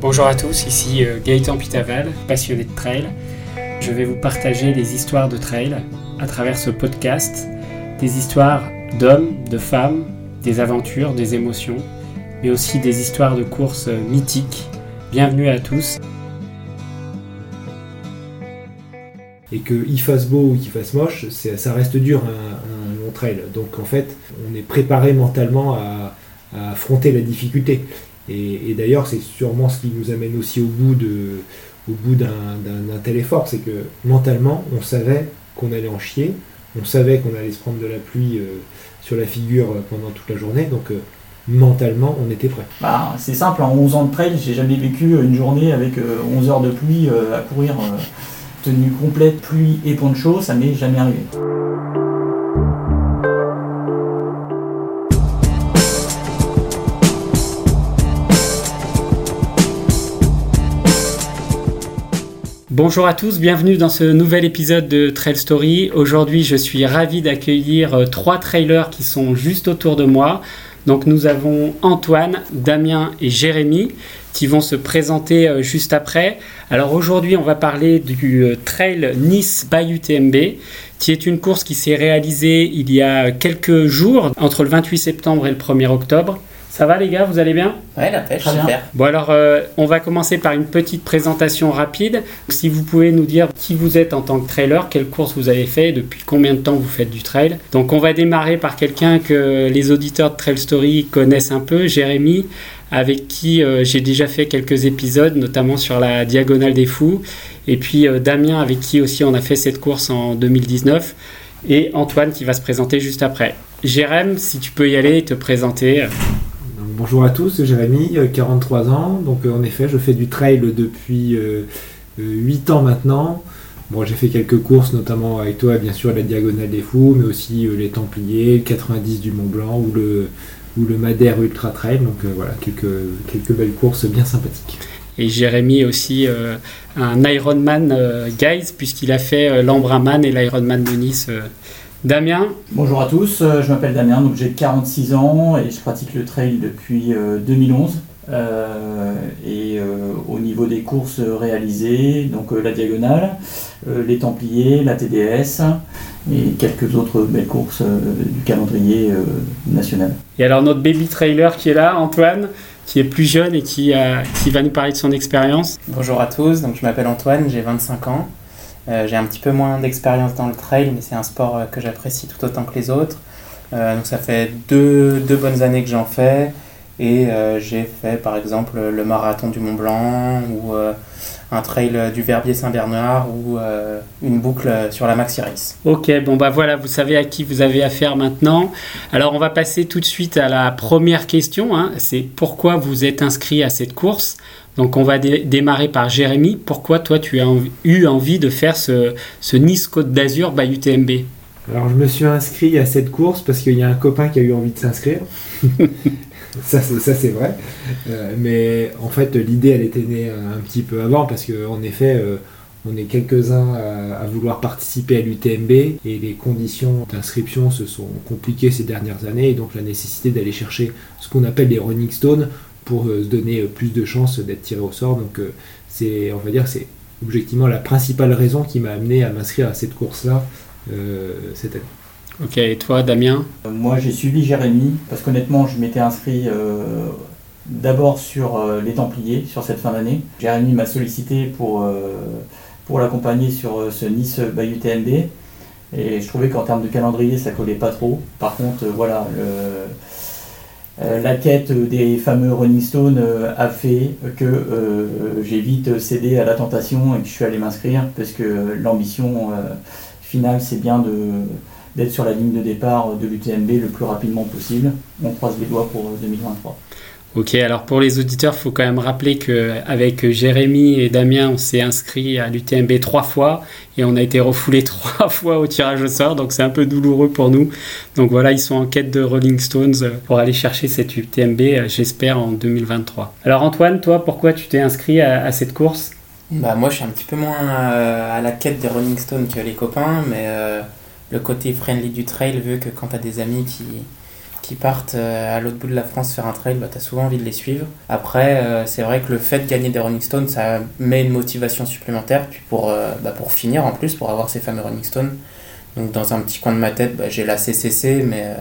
Bonjour à tous, ici euh, Gaëtan Pitaval, passionné de trail. Je vais vous partager des histoires de trail à travers ce podcast, des histoires d'hommes, de femmes, des aventures, des émotions, mais aussi des histoires de courses euh, mythiques. Bienvenue à tous. Et qu'il fasse beau ou qu'il fasse moche, ça reste dur un, long trail. Donc en fait, on est préparé mentalement à affronter la difficulté. Et, d'ailleurs, c'est sûrement ce qui nous amène aussi au bout de, au bout d'un tel effort, c'est que mentalement, on savait qu'on allait en chier, on savait qu'on allait se prendre de la pluie euh, sur la figure pendant toute la journée, donc euh, mentalement, on était prêt. Bah, c'est simple, en 11 ans de trail, j'ai jamais vécu une journée avec 11 euh, heures de pluie à courir tenue complète, pluie et poncho, ça m'est jamais arrivé. Bonjour à tous, bienvenue dans ce nouvel épisode de Trail Story. Aujourd'hui, je suis ravi d'accueillir euh, trois trailers qui sont juste autour de moi. Donc nous avons Antoine, Damien et Jérémy qui vont se présenter euh, juste après. Alors aujourd'hui, on va parler du euh, Trail Nice by UTMB qui est une course qui s'est réalisée il y a quelques jours entre le 28 septembre et le 1er octobre. Ça va les gars, vous allez bien? Ouais, la pêche, super. Bon alors, euh, on va commencer par une petite présentation rapide. Si vous pouvez nous dire qui vous êtes en tant que trailer, quelle course vous avez fait, depuis combien de temps vous faites du trail? Donc on va démarrer par quelqu'un que les auditeurs de Trail Story connaissent un peu, Jérémy, avec qui euh, j'ai déjà fait quelques épisodes, notamment sur la Diagonale des Fous. Et puis euh, Damien, avec qui aussi on a fait cette course en 2019. Et Antoine qui va se présenter juste après. Jérémy, si tu peux y aller et te présenter. Bonjour à tous, Jérémy, 43 euh, ans. Donc euh, en effet, je fais du trail depuis 8 euh, ans maintenant. Bon, j'ai fait quelques courses, notamment avec toi, bien sûr, la Diagonale des Fous, mais aussi les Templiers, le 90 du Mont Blanc ou le, ou le Madère Ultra Trail. Donc voilà, quelques, quelques belles courses bien sympathiques. Et Jérémy aussi un Ironman guys, puisqu'il a fait l'Embraman et l'Ironman de Nice Damien Bonjour à tous, euh, je m'appelle Damien, donc j'ai 46 ans et je pratique le trail depuis 2011. Euh, euh, et au niveau des courses réalisées, donc la diagonale, les Templiers, la TDS et quelques autres belles courses du calendrier national. Et alors notre baby trailer qui est là, Antoine, qui est plus jeune et qui, qui va nous parler de son expérience. Bonjour à tous, donc je m'appelle Antoine, j'ai 25 ans. Euh, j'ai un petit peu moins d'expérience dans le trail, mais c'est un sport euh, que j'apprécie tout autant que les autres. Euh, donc ça fait deux, deux, bonnes années que j'en fais. Et j'ai fait par exemple le marathon du Mont Blanc ou un trail du Verbier Saint-Bernard ou une boucle sur la Maxi Race. Ok, bon bah voilà, vous savez à qui vous avez affaire maintenant. Alors on va passer tout de suite à la première question. Hein. c'est pourquoi vous êtes inscrit à cette course? Donc on va démarrer par Jérémy. Pourquoi toi tu as eu envie de faire ce, Nice Côte d'Azur by UTMB Alors je me suis inscrit à cette course parce qu'il y a un copain qui a eu envie de s'inscrire. ça, c'est vrai. Euh, mais en fait l'idée elle était née un petit peu avant parce qu'en effet euh, on est quelques-uns à, vouloir participer à l'UTMB et les conditions d'inscription se sont compliquées ces dernières années et donc la nécessité d'aller chercher ce qu'on appelle les running stones pour euh, se donner euh, plus de chances d'être tiré au sort. Donc euh, c'est, on va dire, c'est objectivement la principale raison qui m'a amené à m'inscrire à cette course-là cette année. Ok, et toi Damien? Moi j'ai suivi Jérémy, parce qu'honnêtement je m'étais inscrit d'abord sur les Templiers, sur cette fin d'année. Jérémy m'a sollicité pour, pour l'accompagner sur ce Nice Bayou TNB. Et je trouvais qu'en termes de calendrier ça collait pas trop. Par contre voilà, le euh, la quête des fameux Rolling Stones euh, a fait que euh, j'ai vite cédé à la tentation et que je suis allé m'inscrire parce que l'ambition finale c'est bien d'être sur la ligne de départ de l'UTMB le plus rapidement possible. On croise les doigts pour 2023. Ok, alors pour les auditeurs, il faut quand même rappeler qu'avec Jérémy et Damien, on s'est inscrit à l'UTMB trois fois et on a été refoulé trois fois au tirage au sort, donc c'est un peu douloureux pour nous. Donc voilà, ils sont en quête de Rolling Stones pour aller chercher cette UTMB, j'espère, en 2023. Alors Antoine, toi, pourquoi tu t'es inscrit à, cette course? Bah, Moi, je suis un petit peu moins euh, à la quête des Rolling Stones que les copains, mais euh, le côté friendly du trail veut que quand tu as des amis qui qui partent à l'autre bout de la France faire un trail, bah, tu as souvent envie de les suivre. Après, c'est vrai que le fait de gagner des Running Stones, ça met une motivation supplémentaire. Puis pour, bah, pour finir en plus, pour avoir ces fameux Running Stones, donc dans un petit coin de ma tête, bah, j'ai la CCC, mais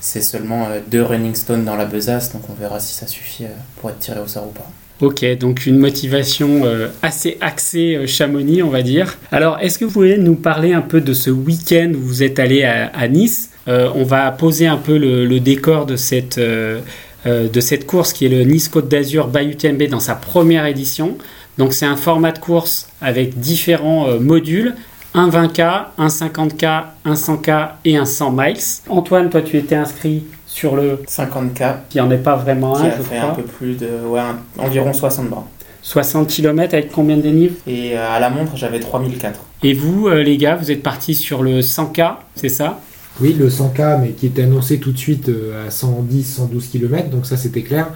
c'est seulement deux Running Stones dans la besace, donc on verra si ça suffit pour être tiré au sort ou pas. Ok, donc une motivation euh, assez axée euh, Chamonix, on va dire. Alors, est-ce que vous pouvez nous parler un peu de ce week-end où vous êtes allé à, Nice? euh, On va poser un peu le, décor de cette, de cette course qui est le Nice Côte d'Azur by UTMB dans sa première édition. Donc, c'est un format de course avec différents modules un 20K, un 50K, un 100K et un 100 miles. Antoine, toi, tu étais inscrit sur le 50K. Qui en est pas vraiment un, je fait un peu plus de. Ouais, environ 60 bras. 60 km avec combien de dénivelé? Et euh, à la montre, j'avais 3004. Et vous, euh, les gars, vous êtes partis sur le 100K, c'est ça? Oui, le 100K, mais qui était annoncé tout de suite euh, à 110, 112 km, donc ça c'était clair.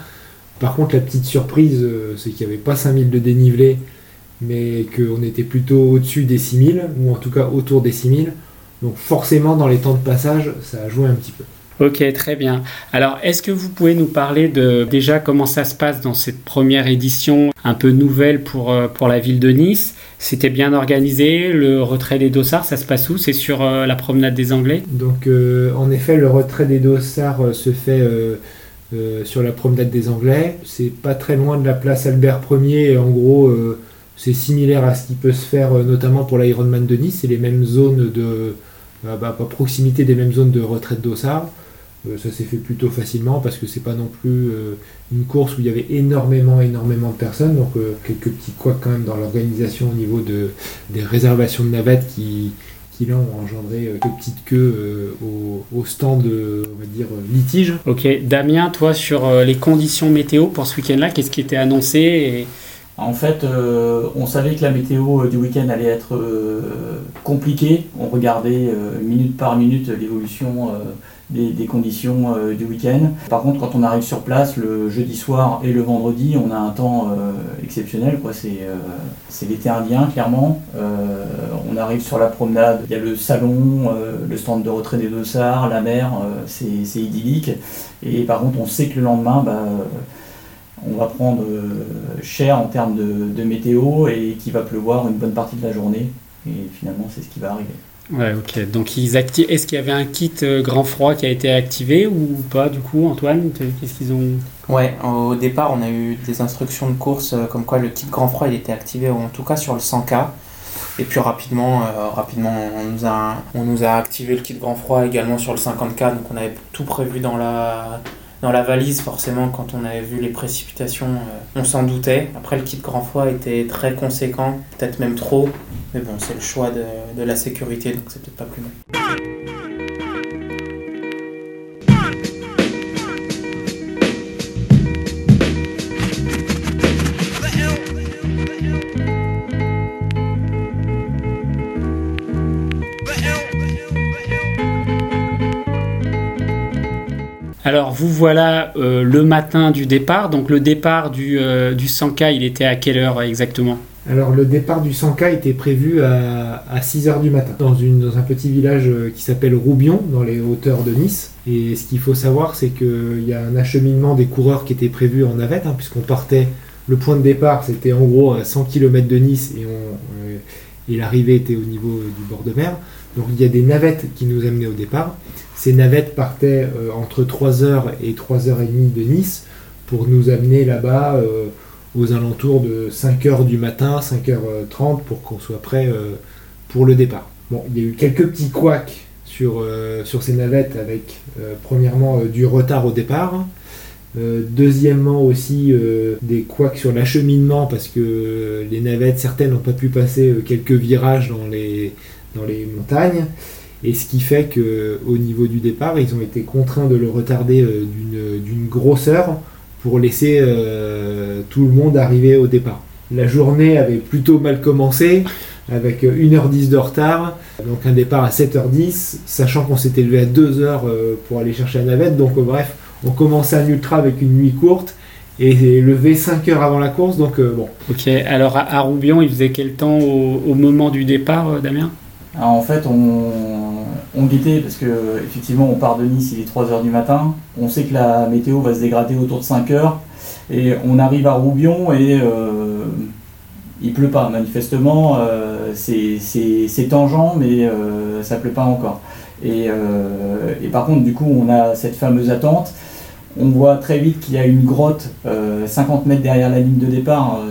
Par contre, la petite surprise, c'est qu'il n'y avait pas 5000 de dénivelé, mais qu'on était plutôt au-dessus des 6000, ou en tout cas autour des 6000. Donc forcément, dans les temps de passage, ça a joué un petit peu. Ok, très bien. Alors, est-ce que vous pouvez nous parler de déjà comment ça se passe dans cette première édition un peu nouvelle pour, euh, pour la ville de Nice? C'était bien organisé Le retrait des dossards, ça se passe où? C'est sur euh, la promenade des Anglais? Donc, euh, en effet, le retrait des dossards se fait sur la promenade des Anglais. C'est pas très loin de la place Albert Ier. Et en gros, c'est similaire à ce qui peut se faire notamment pour l'Ironman de Nice. C'est les mêmes zones de. Bah, à proximité des mêmes zones de retrait de dossards. Euh, ça s'est fait plutôt facilement parce que c'est pas non plus euh, une course où il y avait énormément, énormément de personnes. Donc euh, quelques petits quoi quand même dans l'organisation au niveau de, des réservations de navettes qui, qui là ont engendré quelques petites queues au, stand, on va dire, litige. Ok, Damien, toi sur les conditions météo pour ce week-end-là, qu'est-ce qui était annoncé et... En fait, on savait que la météo du week-end allait être compliquée. On regardait minute par minute l'évolution des, conditions euh, du week-end. Par contre, quand on arrive sur place le jeudi soir et le vendredi, on a un temps euh, exceptionnel. Euh, c'est l'été indien, clairement. on arrive sur la promenade, il y a le salon, le stand de retrait des dossards, la mer, c'est, c'est idyllique. Et par contre, on sait que le lendemain, bah, on va prendre cher en termes de, de météo et qu'il va pleuvoir une bonne partie de la journée. Et finalement, c'est ce qui va arriver. Ouais, ok. Donc, ils activent. Est-ce qu'il y avait un kit euh, grand froid qui a été activé ou pas, du coup, Antoine? Qu'est-ce qu'ils ont. Ouais, au départ, on a eu des instructions de course euh, comme quoi le kit grand froid il était activé, en tout cas sur le 100K. Et puis rapidement, euh, rapidement on, nous a, on nous a activé le kit grand froid également sur le 50K. Donc, on avait tout prévu dans la, dans la valise, forcément, quand on avait vu les précipitations, on s'en doutait. Après, le kit grand froid était très conséquent, peut-être même trop. Mais bon, c'est le choix de, de, la sécurité, donc c'est peut-être pas plus mal. Vous voilà euh, le matin du départ. Donc le départ du, euh, du 100K, il était à quelle heure exactement? Alors le départ du 100K était prévu à, 6h du matin dans, un petit village euh, qui s'appelle Roubion dans les hauteurs de Nice. Et ce qu'il faut savoir c'est qu'il y a un acheminement des coureurs qui était prévu en navette hein, puisqu'on partait, le point de départ c'était en gros à 100 km de Nice et, euh, et l'arrivée était au niveau du bord de mer. Donc il y a des navettes qui nous amenaient au départ. Ces navettes partaient euh, entre 3h et 3h30 de Nice pour nous amener là-bas aux alentours de 5h du matin, 5h30 pour qu'on soit prêt euh, pour le départ. Bon, il y a eu quelques petits couacs sur, euh, ces navettes avec euh, premièrement du retard au départ. deuxièmement aussi des couacs sur l'acheminement parce que les navettes certaines n'ont pas pu passer quelques virages dans les montagnes et ce qui fait que au niveau du départ ils ont été contraints de le retarder d'une grosseur pour laisser euh, tout le monde arriver au départ. La journée avait plutôt mal commencé, avec 1h10 de retard, donc un départ à 7h10, sachant qu'on s'était levé à 2h euh, pour aller chercher la navette, donc euh, bref, on commençait un ultra avec une nuit courte, et levé 5 heures avant la course, donc bon. Ok, alors à, Roubion, il faisait quel temps au, moment du départ, Damien? En fait, on, on guettait parce que effectivement on part de Nice, il est 3h du matin, on sait que la météo va se dégrader autour de 5h, et on arrive à Roubion et euh, il pleut pas. Manifestement, euh, c'est tangent, mais euh, ça pleut pas encore. Et, et, par contre, du coup, on a cette fameuse attente. On voit très vite qu'il y a une grotte 50 mètres derrière la ligne de départ.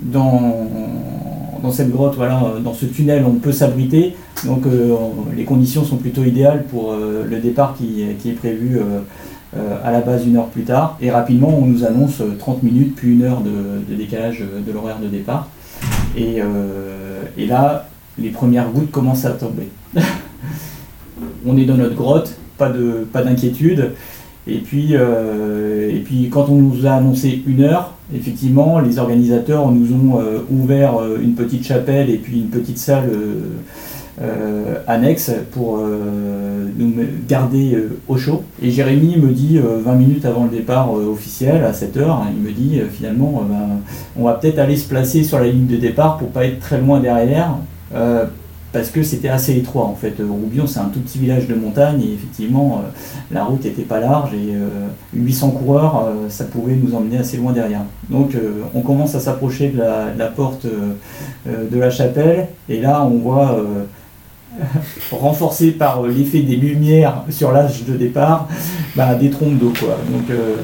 dans, dans cette grotte, voilà, dans ce tunnel, on peut s'abriter. Donc les conditions sont plutôt idéales pour le départ qui, est prévu euh, à la base une heure plus tard. Et rapidement, on nous annonce 30 euh, minutes, puis une heure de, décalage euh, de l'horaire de départ. Et, et, là, les premières gouttes commencent à tomber. on est dans notre grotte, pas d'inquiétude. Pas et, puis, et puis, quand on nous a annoncé une heure, effectivement, les organisateurs nous ont ouvert une petite chapelle et puis une petite salle euh, annexe pour euh, nous garder euh, au chaud. Et Jérémy me dit 20 minutes avant le départ officiel, à 7 heures, il me dit finalement ben, on va peut-être aller se placer sur la ligne de départ pour pas être très loin derrière parce que c'était assez étroit en fait. Roubion c'est un tout petit village de montagne et effectivement la route n'était pas large et 800 coureurs ça pouvait nous emmener assez loin derrière. Donc on commence à s'approcher de la, porte de la chapelle et là on voit renforcé par euh, l'effet des lumières sur l'âge de départ, bah, des trompes d'eau. Quoi. Donc, euh,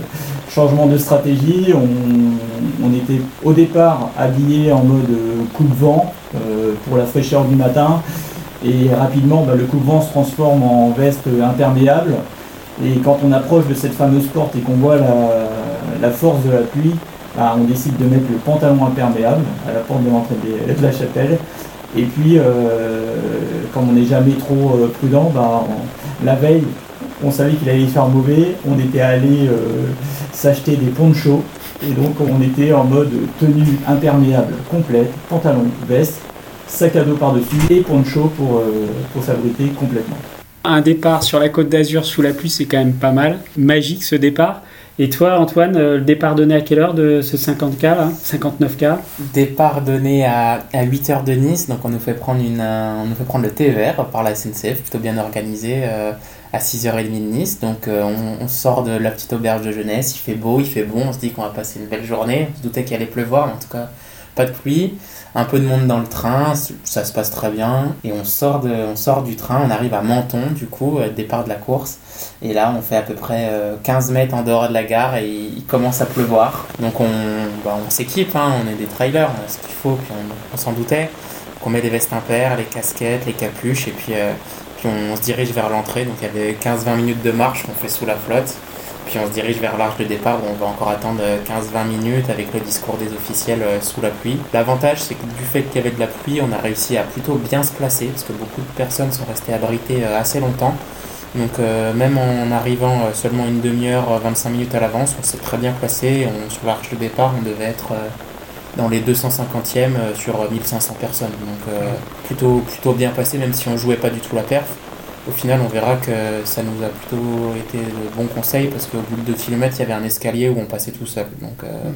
changement de stratégie, on, était au départ habillé en mode euh, coup de vent pour la fraîcheur du matin, et rapidement, bah, le coup de vent se transforme en veste imperméable. Et quand on approche de cette fameuse porte et qu'on voit la, force de la pluie, bah, on décide de mettre le pantalon imperméable à la porte de l'entrée de la chapelle. Et puis, comme on n'est jamais trop euh, prudent, bah, la veille, on savait qu'il allait faire mauvais, on était allé euh, s'acheter des ponchos, et donc on était en mode tenue imperméable complète, pantalon, veste, sac à dos par-dessus et poncho pour, euh, pour s'abriter complètement. Un départ sur la côte d'Azur sous la pluie, c'est quand même pas mal. Magique ce départ. Et toi, Antoine, euh, le départ donné à quelle heure de ce 50K, 59K Départ donné à, 8h de Nice, donc on nous fait prendre, une, on nous fait prendre le TER par la SNCF, plutôt bien organisé, euh, à 6h30 de Nice. Donc euh, on, sort de la petite auberge de jeunesse, il fait beau, il fait bon, on se dit qu'on va passer une belle journée. On se doutait qu'il allait pleuvoir, mais en tout cas, pas de pluie un peu de monde dans le train, ça se passe très bien. Et on sort, on du train, on arrive à Menton, du coup, euh, départ de la course. Et là, on fait à peu près 15 euh, mètres en dehors de la gare et il commence à pleuvoir. Donc on, bah, on s'équipe, hein, on est des trailers, on a ce qu'il faut, puis on, s'en doutait. qu'on met les vestes impaires, les casquettes, les capuches, et puis on, se dirige vers l'entrée. Donc il y avait 15-20 minutes de marche qu'on fait sous la flotte. Puis on se dirige vers l'arche de départ où on va encore attendre 15-20 minutes avec le discours des officiels euh, sous la pluie. L'avantage, c'est que du fait qu'il y avait de la pluie, on a réussi à plutôt bien se placer parce que beaucoup de personnes sont restées abritées euh, assez longtemps. Donc euh, même en arrivant seulement une demi-heure, 25 minutes à l'avance, on s'est très bien placé. sur l'arche de départ, on devait être dans les 250e sur 1500 personnes. Donc plutôt, plutôt bien passé, même si on jouait pas du tout la perf au final, on verra que ça nous a plutôt été de bons conseils parce qu'au bout de 2 km, il y avait un escalier où on passait tout seul. Donc, euh,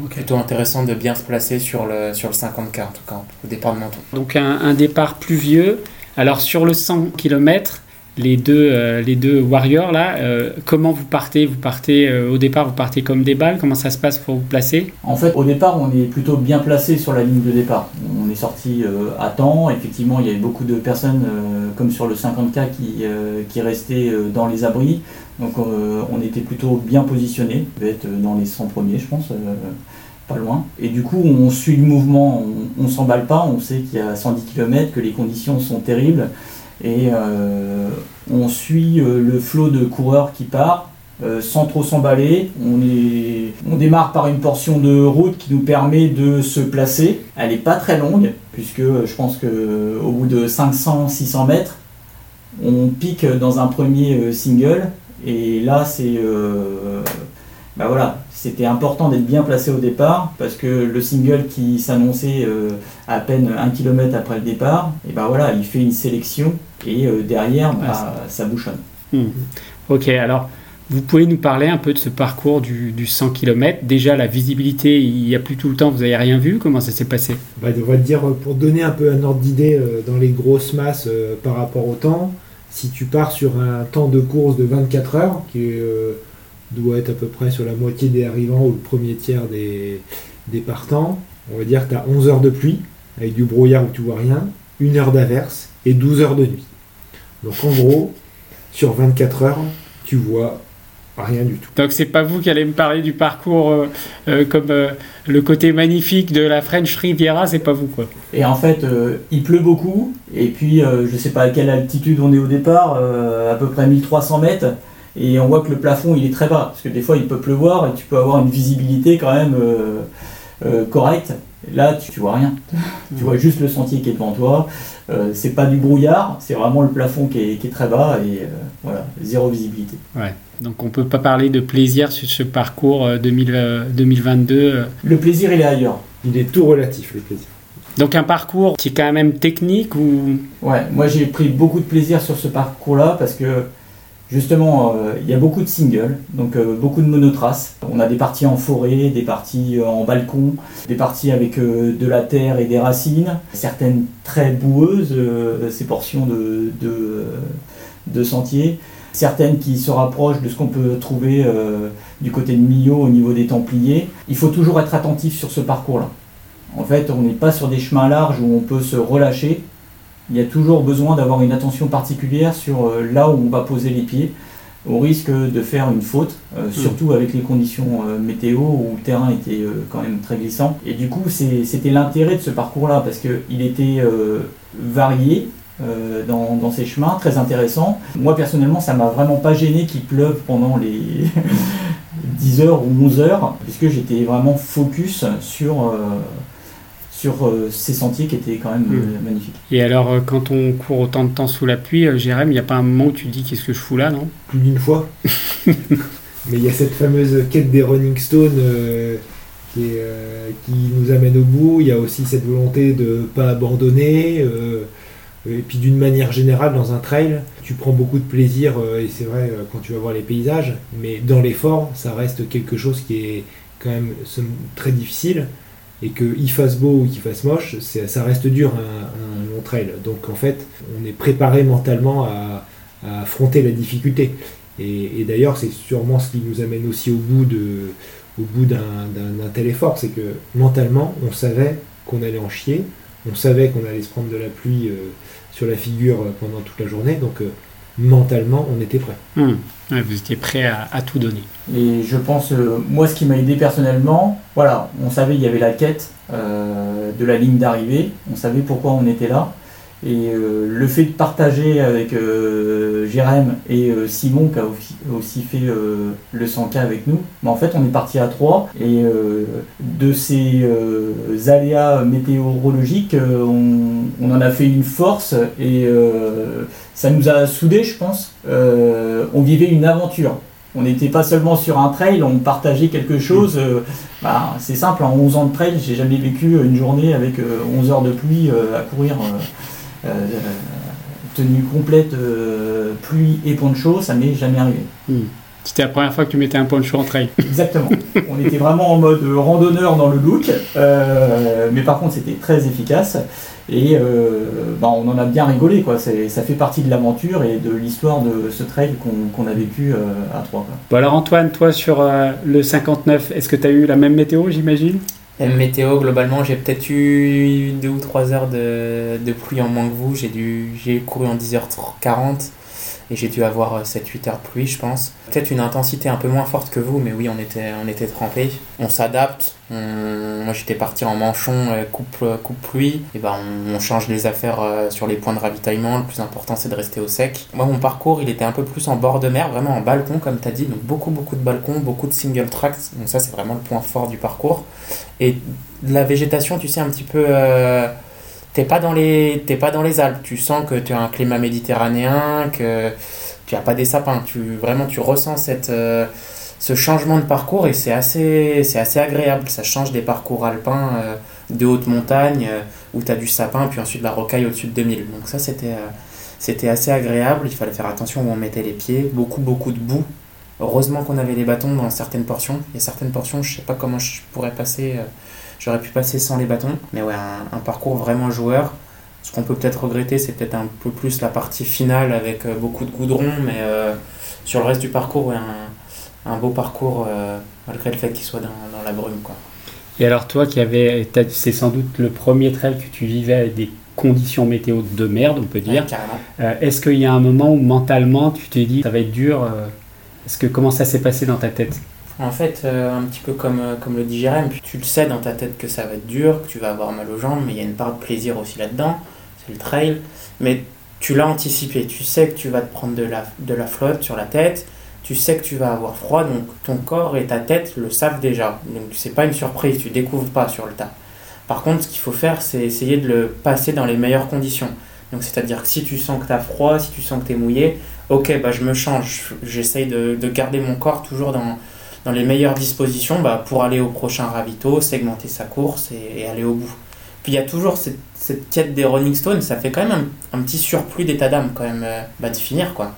hmm. plutôt intéressant de bien se placer sur le, sur le 50K, en tout cas, au départ de Menton. Donc, un, un départ pluvieux. Alors, sur le 100 km, les deux, euh, les deux warriors là, euh, comment vous partez? Vous partez euh, au départ, vous partez comme des balles? Comment ça se passe pour vous placer? En fait, au départ, on est plutôt bien placé sur la ligne de départ. On est sorti à temps. Effectivement, il y avait beaucoup de personnes, comme sur le 50K, qui, qui restaient dans les abris. Donc, on était plutôt bien positionné. On devait être dans les 100 premiers, je pense pas loin. Et du coup, on suit le mouvement, on, ne s'emballe pas, on sait qu'il y a 110 km, que les conditions sont terribles et euh, on suit euh, le flot de coureurs qui part euh, sans trop s'emballer. On, démarre par une portion de route qui nous permet de se placer. Elle n'est pas très longue, puisque je pense qu'au bout de 500-600 mètres, on pique dans un premier single. Et là, c'est bah voilà, c'était important d'être bien placé au départ parce que le single qui s'annonçait euh, à peine un kilomètre après le départ, et ben voilà, il fait une sélection et euh, derrière, bah, ça... bouchonne. Hmm. Ok, alors vous pouvez nous parler un peu de ce parcours du, 100 km Déjà, la visibilité, il n'y a plus tout le temps, vous n'avez rien vu? Comment ça s'est passé? Bah, On va dire, pour donner un peu un ordre d'idée euh, dans les grosses masses par rapport au temps, Si tu pars sur un temps de course de 24 heures, qui euh, doit être à peu près sur la moitié des arrivants ou le premier tiers des, des partants, on va dire que tu as 11 heures de pluie, avec du brouillard où tu vois rien, une heure d'averse et 12 heures de nuit. Donc en gros, sur 24 heures, tu vois rien du tout. Donc c'est pas vous qui allez me parler du parcours euh, euh, comme euh, le côté magnifique de la French Riviera, c'est pas vous quoi. Et en fait, euh, il pleut beaucoup. Et puis, euh, je sais pas à quelle altitude on est au départ, euh, à peu près 1300 mètres. Et on voit que le plafond, il est très bas. Parce que des fois, il peut pleuvoir et tu peux avoir une visibilité quand même euh, euh, correcte. Là, tu, tu vois rien. tu vois juste le sentier qui est devant toi. Euh, c'est pas du brouillard, c'est vraiment le plafond qui est, qui est très bas et euh, voilà, zéro visibilité. Ouais. Donc on peut pas parler de plaisir sur ce parcours euh, 2000, euh, 2022. euh. Le plaisir, il est ailleurs. Il est tout relatif, le plaisir. Donc un parcours qui est quand même technique ou? Ouais, moi j'ai pris beaucoup de plaisir sur ce parcours-là parce que justement euh, il y a beaucoup de singles, donc euh, beaucoup de monotraces. On a des parties en forêt, des parties euh, en balcon, des parties avec de la terre et des racines, certaines très boueuses, ces portions de, de, de sentiers, certaines qui se rapprochent de ce qu'on peut trouver du côté de Millau au niveau des Templiers. Il faut toujours être attentif sur ce parcours-là. En fait, on n'est pas sur des chemins larges où on peut se relâcher. Il y a toujours besoin d'avoir une attention particulière sur euh, là où on va poser les pieds, au risque de faire une faute, euh, surtout avec les conditions euh, météo où le terrain était quand même très glissant. Et du coup, c'était l'intérêt de ce parcours-là, parce qu'il était varié, dans, dans ces chemins, très intéressant. Moi personnellement, ça m'a vraiment pas gêné qu'il pleuve pendant les 10 heures ou 11 heures, puisque j'étais vraiment focus sur, sur euh, ces sentiers qui étaient quand même euh, magnifiques. Et alors euh, quand on court autant de temps sous la pluie, euh, Jérém, il n'y a pas un moment où tu te dis qu'est-ce que je fous là, non? Plus d'une fois. Mais il y a cette fameuse quête des Running Stones euh, qui, est, euh, qui nous amène au bout. Il y a aussi cette volonté de ne pas abandonner. euh, et puis d'une manière générale, dans un trail, tu prends beaucoup de plaisir, euh, et c'est vrai euh, quand tu vas voir les paysages, mais dans l'effort, ça reste quelque chose qui est quand même très difficile. Et qu'il fasse beau ou qu'il fasse moche, ça reste dur un, un long trail. Donc en fait, on est préparé mentalement à, affronter la difficulté. Et, d'ailleurs, c'est sûrement ce qui nous amène aussi au bout de, au bout d'un tel effort, c'est que mentalement, on savait qu'on allait en chier, on savait qu'on allait se prendre de la pluie euh, sur la figure euh, pendant toute la journée, donc euh, mentalement, on était prêt. Ouais, Vous étiez prêt à, à tout donner. Et je pense, euh, moi, ce qui m'a aidé personnellement, voilà, on savait il y avait la quête euh, de la ligne d'arrivée, on savait pourquoi on était là. Et euh, le fait de partager avec euh, Jérém et euh, Simon, qui a aussi, fait le 100K avec nous, mais en fait, on est parti à trois. Et de ces aléas météorologiques, on, en a fait une force et ça nous a soudés, je pense. On vivait une aventure. On n'était pas seulement sur un trail, on partageait quelque chose. bah, c'est simple, en 11 ans de trail, j'ai jamais vécu une journée avec euh, 11 heures de pluie à courir tenue complète, euh, pluie et poncho, ça m'est jamais arrivé. Hum. C'était la première fois que tu mettais un poncho en trail. Exactement. on était vraiment en mode randonneur dans le look, euh, mais par contre c'était très efficace et euh, bah, on en a bien rigolé. Quoi. Ça fait partie de l'aventure et de l'histoire de ce trail qu'on a vécu euh, à trois. quoi. Bon alors Antoine, toi sur euh, le 59, est-ce que tu as eu la même météo j'imagine? Météo, globalement, j'ai peut-être eu deux ou trois heures de, de pluie en moins que vous. J'ai dû, j'ai couru en 10h40 et j'ai dû avoir 7-8 heures de pluie, je pense. Peut-être une intensité un peu moins forte que vous, mais oui, on était, on était trempés. On s'adapte. Moi, j'étais parti en manchon, euh, coupe, coupe pluie. Et ben, on, change les affaires euh, sur les points de ravitaillement. Le plus important, c'est de rester au sec. Moi, mon parcours, il était un peu plus en bord de mer, vraiment en balcon, comme tu as dit. Donc, beaucoup, beaucoup de balcons, beaucoup de single tracks. Donc, ça, c'est vraiment le point fort du parcours. Et la végétation, tu sais, un petit peu. euh, t'es pas dans les t'es pas dans les Alpes. Tu sens que tu as un climat méditerranéen, que tu as pas des sapins. Tu vraiment tu ressens cette euh, ce changement de parcours et c'est assez c'est assez agréable. Ça change des parcours alpins euh, de haute montagne euh, où tu as du sapin puis ensuite la rocaille au-dessus de 2000. Donc ça c'était c'était assez agréable. Il fallait faire attention où on mettait les pieds. Beaucoup beaucoup de boue. Heureusement qu'on avait les bâtons dans certaines portions. A certaines portions, je sais pas comment je pourrais passer. Euh, J'aurais pu passer sans les bâtons. Mais ouais, un, un parcours vraiment joueur. Ce qu'on peut peut-être regretter, c'est peut-être un peu plus la partie finale avec beaucoup de goudron, mais sur le reste du parcours, un, un, beau parcours malgré le fait qu'il soit dans, dans, la brume. Quoi. Et alors toi qui avais, c'est sans doute le premier trail que tu vivais avec des conditions météo de merde, on peut dire. Euh, est-ce qu'il y a un moment où mentalement tu t'es dit ça va être dur euh, Est-ce que comment ça s'est passé dans ta tête? En fait, euh, un petit peu comme, comme le dit tu le sais dans ta tête que ça va être dur, que tu vas avoir mal aux jambes, mais il y a une part de plaisir aussi là-dedans, c'est le trail. Mais tu l'as anticipé, tu sais que tu vas te prendre de la, de la flotte sur la tête, tu sais que tu vas avoir froid, donc ton corps et ta tête le savent déjà. Donc c'est pas une surprise, tu découvres pas sur le tas. Par contre, ce qu'il faut faire, c'est essayer de le passer dans les meilleures conditions. Donc, c'est-à-dire que si tu sens que tu as froid, si tu sens que tu es mouillé, ok, bah, je me change. J'essaye de, garder mon corps toujours dans, dans les meilleures dispositions bah, pour aller au prochain ravito, segmenter sa course et, aller au bout. Puis il y a toujours cette, quête des Rolling Stones, ça fait quand même un, petit surplus d'état d'âme quand même euh, bah, de finir quoi.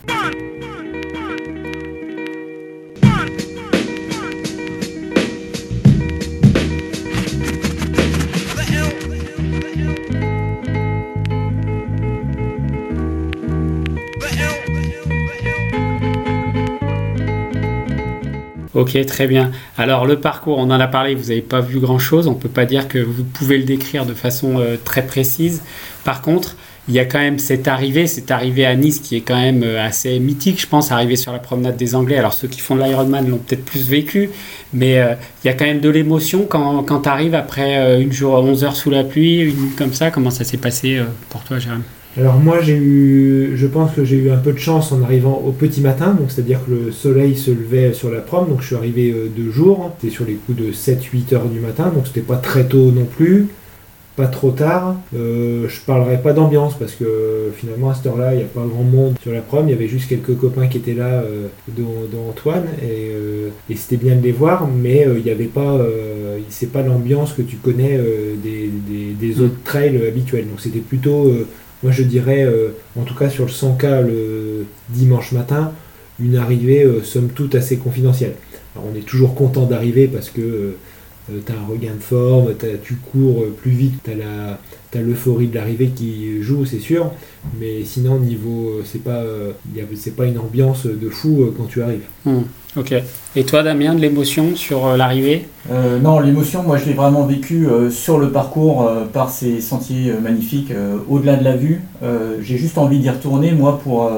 Ok, très bien. Alors le parcours, on en a parlé, vous n'avez pas vu grand-chose, on ne peut pas dire que vous pouvez le décrire de façon euh, très précise. Par contre, il y a quand même cette arrivée, cette arrivée à Nice qui est quand même euh, assez mythique, je pense, arriver sur la promenade des Anglais. Alors ceux qui font de l'Ironman l'ont peut-être plus vécu, mais euh, il y a quand même de l'émotion quand, quand tu arrives après une jour 11 heures sous la pluie, une nuit comme ça. Comment ça s'est passé pour toi, Jérôme? Alors moi j'ai eu, je pense que j'ai eu un peu de chance en arrivant au petit matin, donc c'est-à-dire que le soleil se levait sur la prom, donc je suis arrivé euh, deux jours, c'était sur les coups de 7-8 heures du matin, donc c'était pas très tôt non plus, pas trop tard. Euh, je parlerai pas d'ambiance parce que finalement à cette heure-là il n'y a pas grand monde sur la prom, il y avait juste quelques copains qui étaient là, euh, dont, Antoine, et, c'était bien de les voir, mais il n'y avait pas, c'est pas l'ambiance que tu connais des, autres trails habituels, donc c'était plutôt moi, je dirais, euh, en tout cas sur le 100K le dimanche matin, une arrivée euh, somme toute assez confidentielle. on est toujours content d'arriver parce que euh, tu as un regain de forme, tu cours plus vite, tu as l'euphorie de l'arrivée qui joue, c'est sûr. Mais sinon, niveau, c'est pas, c'est pas une ambiance de fou quand tu arrives. Hmm. Ok. Et toi, Damien, de l'émotion sur euh, l'arrivée? Euh, Non, l'émotion, moi, je l'ai vraiment vécu euh, sur le parcours par ces sentiers magnifiques, au-delà de la vue. J'ai juste envie d'y retourner, moi, pour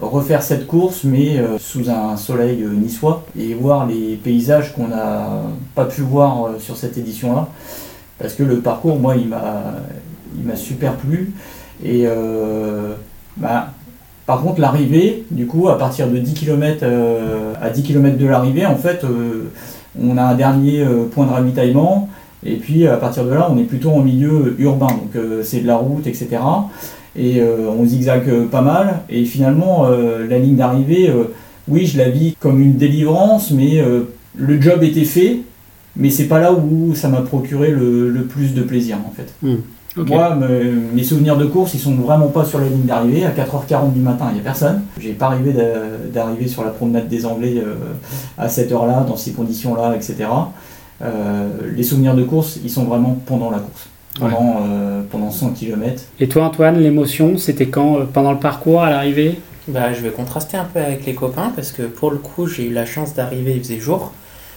refaire cette course, mais sous un soleil niçois, et voir les paysages qu'on n'a pas pu voir sur cette édition-là. Parce que le parcours, moi, il m'a super plu. Et bah, par contre, l'arrivée, du coup, à partir de 10 km euh, à 10 km de l'arrivée, en fait, euh, on a un dernier euh, point de ravitaillement. Et puis, à partir de là, on est plutôt en milieu urbain. Donc, c'est de la route, etc. Et on zigzague pas mal. Et finalement, la ligne d'arrivée, oui, je la vis comme une délivrance, mais le job était fait. Mais c'est pas là où ça m'a procuré le, plus de plaisir, en fait. Hmm. Moi, mes souvenirs de course, ils sont vraiment pas sur la ligne d'arrivée. À 4h40 du matin, il n'y a personne. J'ai pas rêvé d'arriver sur la promenade des Anglais euh, à cette heure-là, dans ces conditions-là, etc. Euh, les souvenirs de course, ils sont vraiment pendant la course. Pendant, euh, pendant 100 km. Et toi, Antoine, l'émotion, c'était quand Pendant le parcours, à l'arrivée? Bah, Je vais contraster un peu avec les copains parce que pour le coup, j'ai eu la chance d'arriver, il faisait jour.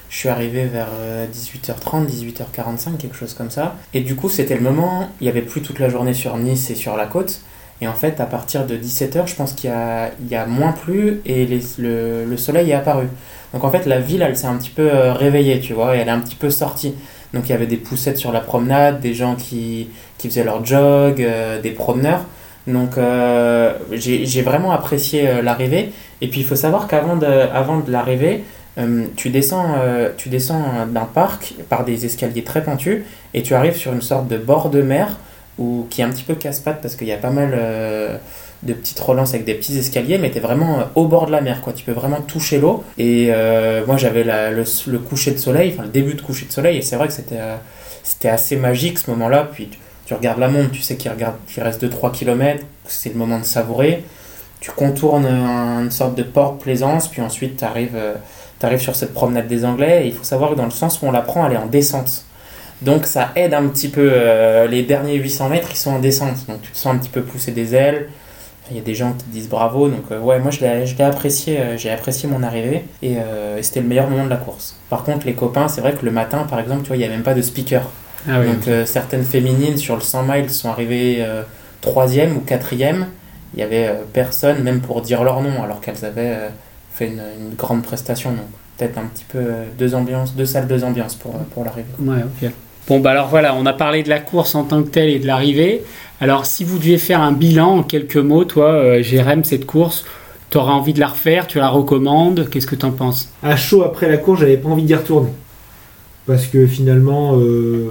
Je suis arrivé vers 18h30, euh, 18h45, quelque chose comme ça. Et du coup, c'était le moment, il n'y avait plus toute la journée sur Nice et sur la côte. Et en fait, à partir de 17h, je pense qu'il y a, il y a moins plu et le, le, soleil est apparu. Donc en fait, la ville, elle s'est un petit peu euh, réveillée, tu vois, et elle est un petit peu sortie. Donc il y avait des poussettes sur la promenade, des gens qui, faisaient leur jog, euh, des promeneurs. Donc j'ai vraiment apprécié l'arrivée. Et puis il faut savoir qu'avant de, l'arrivée, euh, tu descends, euh, tu d'un parc par des escaliers très pentus et tu arrives sur une sorte de bord de mer où, qui est un petit peu casse-patte parce qu'il y a pas mal euh, de petites relances avec des petits escaliers, mais tu es vraiment au bord de la mer, quoi. tu peux vraiment toucher l'eau. Et moi j'avais le, coucher de soleil, enfin le début de coucher de soleil, et c'est vrai que c'était c'était assez magique ce moment-là. Puis tu, regardes la montre, tu sais qu'il reste 2-3 km, c'est le moment de savourer. Tu contournes une sorte de port de plaisance, puis ensuite tu arrives arrives sur cette promenade des Anglais, et il faut savoir que dans le sens où on la prend, elle est en descente. Donc ça aide un petit peu. euh, les derniers 800 mètres, ils sont en descente. Donc tu te sens un petit peu pousser des ailes. Il y a des gens qui te disent bravo. Donc euh, ouais, moi je l'ai je l'ai apprécié. euh, J'ai apprécié mon arrivée. Et, euh, et c'était le meilleur moment de la course. Par contre, les copains, c'est vrai que le matin, par exemple, tu vois, il n'y a même pas de speaker. Ah oui. Donc certaines féminines sur le 100 miles sont arrivées troisième ou quatrième. Il y avait personne même pour dire leur nom alors qu'elles avaient fait une, une grande prestation. Donc peut-être un petit peu deux ambiances, deux salles, deux ambiances pour, pour l'arrivée. Ouais, ok. Bon, bah alors voilà, on a parlé de la course en tant que telle et de l'arrivée. Alors, si vous deviez faire un bilan en quelques mots, toi, euh, Jérém, cette course, tu auras envie de la refaire, tu la recommandes, qu'est-ce que tu en penses? À chaud après la course, j'avais pas envie d'y retourner. Parce que finalement, euh,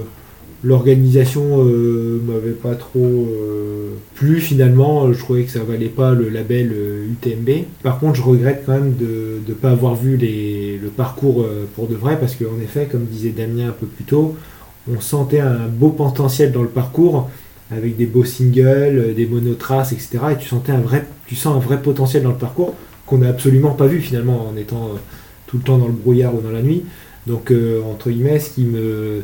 l'organisation euh, m'avait pas trop euh, plu. Finalement, je trouvais que ça valait pas le label UTMB. Par contre, je regrette quand même de ne pas avoir vu le parcours pour de vrai. Parce qu'en effet, comme disait Damien un peu plus tôt, on sentait un beau potentiel dans le parcours avec des beaux singles, euh, des monotraces, etc. Et tu sens un vrai potentiel dans le parcours qu'on n'a absolument pas vu finalement en étant euh, tout le temps dans le brouillard ou dans la nuit. Donc euh, entre guillemets, ce qui me,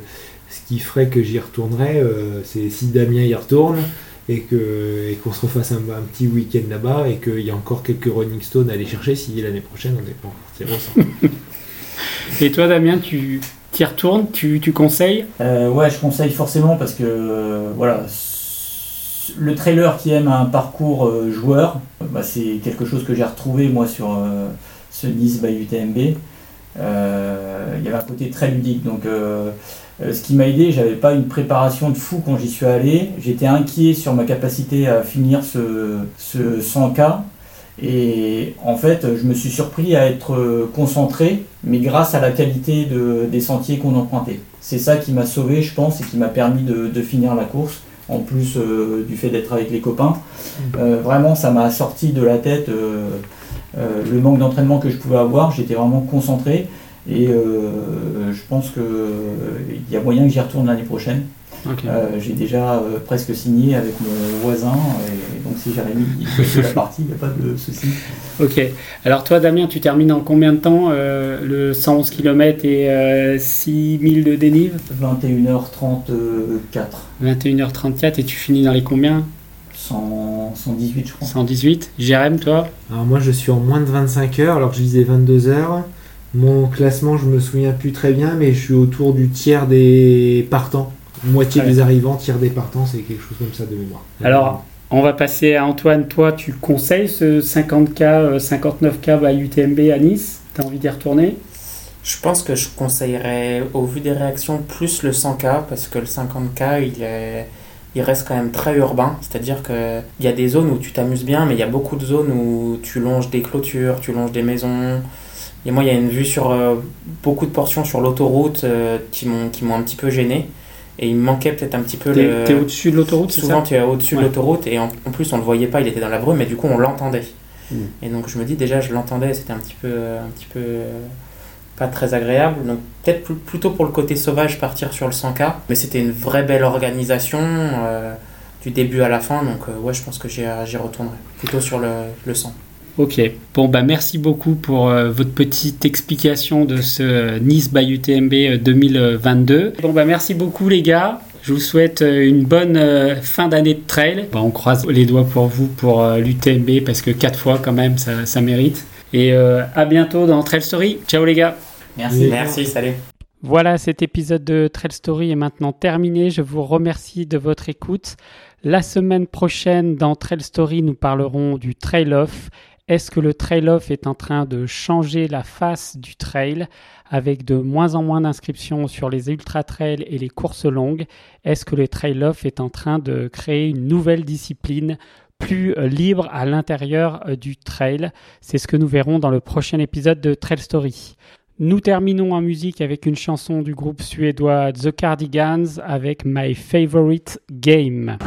ce ferait que j'y retournerais, c'est si Damien y retourne et que qu'on se refasse un, petit week-end là-bas et qu'il y a encore quelques Rolling Stones à aller chercher si l'année prochaine on n'est pas encore tiré au sort. Et toi, Damien, tu y retournes, tu, tu conseilles Euh, ouais, je conseille forcément parce que voilà, le trailer qui aime un parcours euh, joueur, bah, c'est quelque chose que j'ai retrouvé moi sur euh, ce Nice by UTMB. Il y avait un côté très ludique. Donc, ce qui m'a aidé, j'avais pas une préparation de fou quand j'y suis allé. J'étais inquiet sur ma capacité à finir ce, ce 100K. Et en fait, je me suis surpris à être euh, concentré, mais grâce à la qualité de- des sentiers qu'on empruntait. C'est ça qui m'a sauvé, je pense, et qui m'a permis de, de finir la course, en plus euh, du fait d'être avec les copains. Euh, vraiment, ça m'a sorti de la tête euh, le manque d'entraînement que je pouvais avoir. J'étais vraiment concentré, et je pense qu'il y a moyen que j'y retourne l'année prochaine. J'ai déjà presque signé avec mon voisin, et donc si Jérémy il fait la partie, il n'y a pas de souci. Ok. Alors toi, Damien, tu termines en combien de temps euh, le 111 km et euh, 6000 de dénive 21h34, 21h34 et tu finis dans les combien? 100 118 je crois. 118 Jérém, toi? Alors moi je suis en moins de 25 heures alors que je visais 22 heures. Mon classement je me souviens plus très bien mais je suis autour du tiers des partants. Moitié Ouais. des arrivants, tiers des partants, c'est quelque chose comme ça de mémoire. Alors, On va passer à Antoine. Toi, tu conseilles ce 50K, euh, 59K by UTMB à Nice? T'as envie d'y retourner? Je pense que je conseillerais, au vu des réactions, plus le 100K, parce que le 50K, il, est, il reste quand même très urbain. C'est-à-dire qu'il y a des zones où tu t'amuses bien, mais il y a beaucoup de zones où tu longes des clôtures, tu longes des maisons. Et moi, il y a une vue sur euh, beaucoup de portions sur l'autoroute euh, qui m'ont qui m'ont un petit peu gêné. Et il manquait peut-être un petit peu le... t'es au-dessus de l'autoroute, c'est Souvent, tu es au-dessus Ouais. de l'autoroute et en, en plus, on le voyait pas, il était dans la brume, mais du coup, on l'entendait. Mm. Et donc, je me dis déjà, je l'entendais, c'était un petit peu, un petit peu euh, pas très agréable. Donc, peut-être plus- plutôt pour le côté sauvage, partir sur le 100K. Mais c'était une vraie belle organisation euh, du début à la fin. Donc, euh, ouais, je pense que j'y j'y retournerai. Plutôt sur le, le 100. Ok. Bon, bah merci beaucoup pour euh, votre petite explication de ce euh, Nice by UTMB euh, 2022. Bon, bah merci beaucoup les gars. Je vous souhaite euh, une bonne euh, fin d'année de trail. Bah, on croise les doigts pour vous pour euh, l'UTMB parce que quatre fois quand même, ça, ça mérite. Et euh, à bientôt dans Trail Story. Ciao les gars. Merci. Merci, salut. Voilà, cet épisode de Trail Story est maintenant terminé. Je vous remercie de votre écoute. La semaine prochaine, dans Trail Story, nous parlerons du trail off. Est-ce que le trail off est en train de changer la face du trail avec de moins en moins d'inscriptions sur les ultra trails et les courses longues? Est-ce que le trail off est en train de créer une nouvelle discipline plus euh, libre à l'intérieur euh, du trail? C'est ce que nous verrons dans le prochain épisode de Trail Story. Nous terminons en musique avec une chanson du groupe suédois The Cardigans avec My Favorite Game.